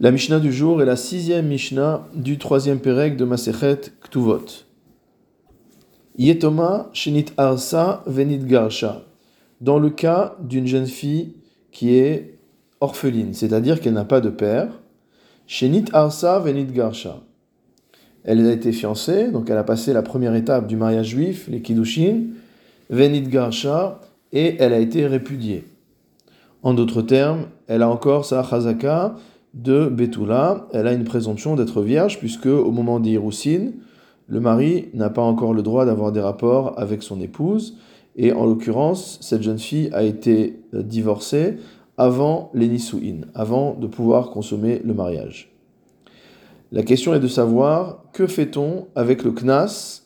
La Mishnah du jour est la sixième Mishnah du troisième Pérec de Masechet Ktuvot. Yetoma Shenit Arsa Venit Garsha. Dans le cas d'une jeune fille qui est orpheline, c'est-à-dire qu'elle n'a pas de père, Shenit Arsa Venit Garsha. Elle a été fiancée, donc elle a passé la première étape du mariage juif, les Kiddushin, Venit Garsha, et elle a été répudiée. En d'autres termes, elle a encore sa chazaka de Betula, elle a une présomption d'être vierge, puisque au moment des le mari n'a pas encore le droit d'avoir des rapports avec son épouse, et en l'occurrence, cette jeune fille a été euh, divorcée avant les avant de pouvoir consommer le mariage. La question est de savoir que fait-on avec le knas,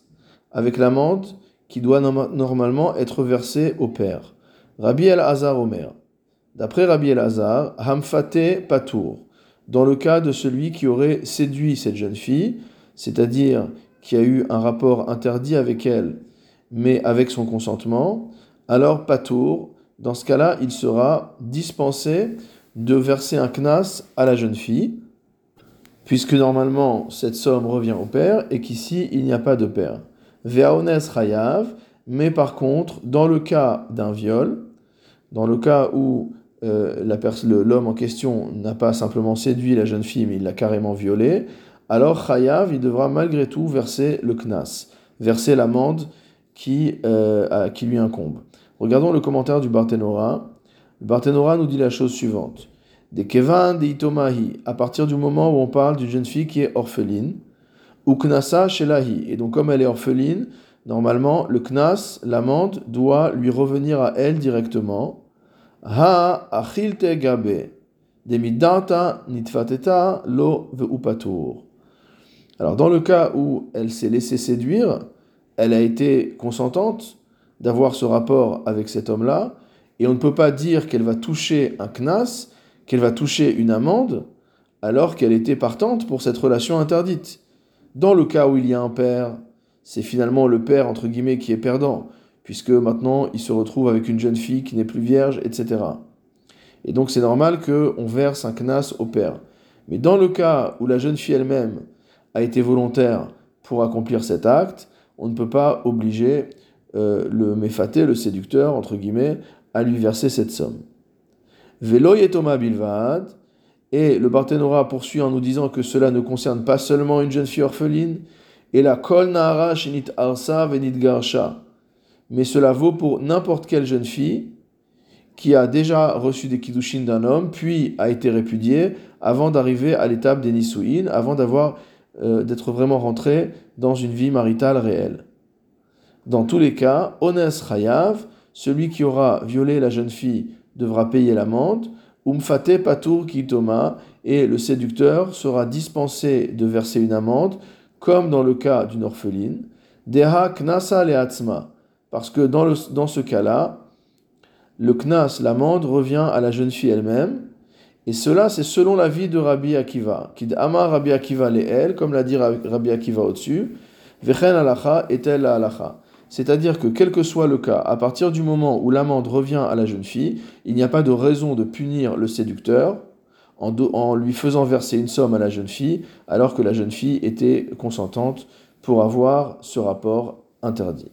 avec l'amende qui doit normalement être versée au père? Rabbi El-Hazar Omer. D'après Rabbi El-Hazar, Hamfate Patour dans le cas de celui qui aurait séduit cette jeune fille, c'est-à-dire qui a eu un rapport interdit avec elle, mais avec son consentement, alors Patour, dans ce cas-là, il sera dispensé de verser un knas à la jeune fille, puisque normalement cette somme revient au père et qu'ici il n'y a pas de père. Veaones Rayav, mais par contre, dans le cas d'un viol, dans le cas où euh, l'homme en question n'a pas simplement séduit la jeune fille, mais il l'a carrément violée, alors Chayav, il devra malgré tout verser le knas, verser l'amende qui, euh, qui lui incombe. Regardons le commentaire du Barthénora. Le Barthénora nous dit la chose suivante. Des Kevan de Itomahi, à partir du moment où on parle d'une jeune fille qui est orpheline, ou Knasa Shelahi, et donc comme elle est orpheline, normalement le Knas, l'amende, doit lui revenir à elle directement, Ha achilte gabe. Demidata nitfateta lo veupatur. Alors, dans le cas où elle s'est laissée séduire, elle a été consentante d'avoir ce rapport avec cet homme-là, et on ne peut pas dire qu'elle va toucher un knas, qu'elle va toucher une amende, alors qu'elle était partante pour cette relation interdite. Dans le cas où il y a un père, c'est finalement le père, entre guillemets, qui est perdant puisque maintenant il se retrouve avec une jeune fille qui n'est plus vierge, etc. Et donc c'est normal qu'on verse un knas au père. Mais dans le cas où la jeune fille elle-même a été volontaire pour accomplir cet acte, on ne peut pas obliger euh, le méfaté, le séducteur, entre guillemets, à lui verser cette somme. Velo yetoma bilvad, et le Barthénora poursuit en nous disant que cela ne concerne pas seulement une jeune fille orpheline, et la kol nahara shinit arsa venit garsha, mais cela vaut pour n'importe quelle jeune fille qui a déjà reçu des kiddushin d'un homme, puis a été répudiée avant d'arriver à l'étape des nisuin, avant d'avoir euh, d'être vraiment rentrée dans une vie maritale réelle. Dans tous les cas, ones chayav, celui qui aura violé la jeune fille devra payer l'amende, umfate patur kitoma, et le séducteur sera dispensé de verser une amende, comme dans le cas d'une orpheline, deha knasa leatzma, parce que dans, ce cas-là, le knas, l'amende, revient à la jeune fille elle-même. Et cela, c'est selon l'avis de Rabbi Akiva. Kid Amar Rabbi Akiva elle, comme l'a dit Rabbi Akiva au-dessus. Vechen alacha est-elle alacha. C'est-à-dire que quel que soit le cas, à partir du moment où l'amende revient à la jeune fille, il n'y a pas de raison de punir le séducteur en, lui faisant verser une somme à la jeune fille, alors que la jeune fille était consentante pour avoir ce rapport interdit.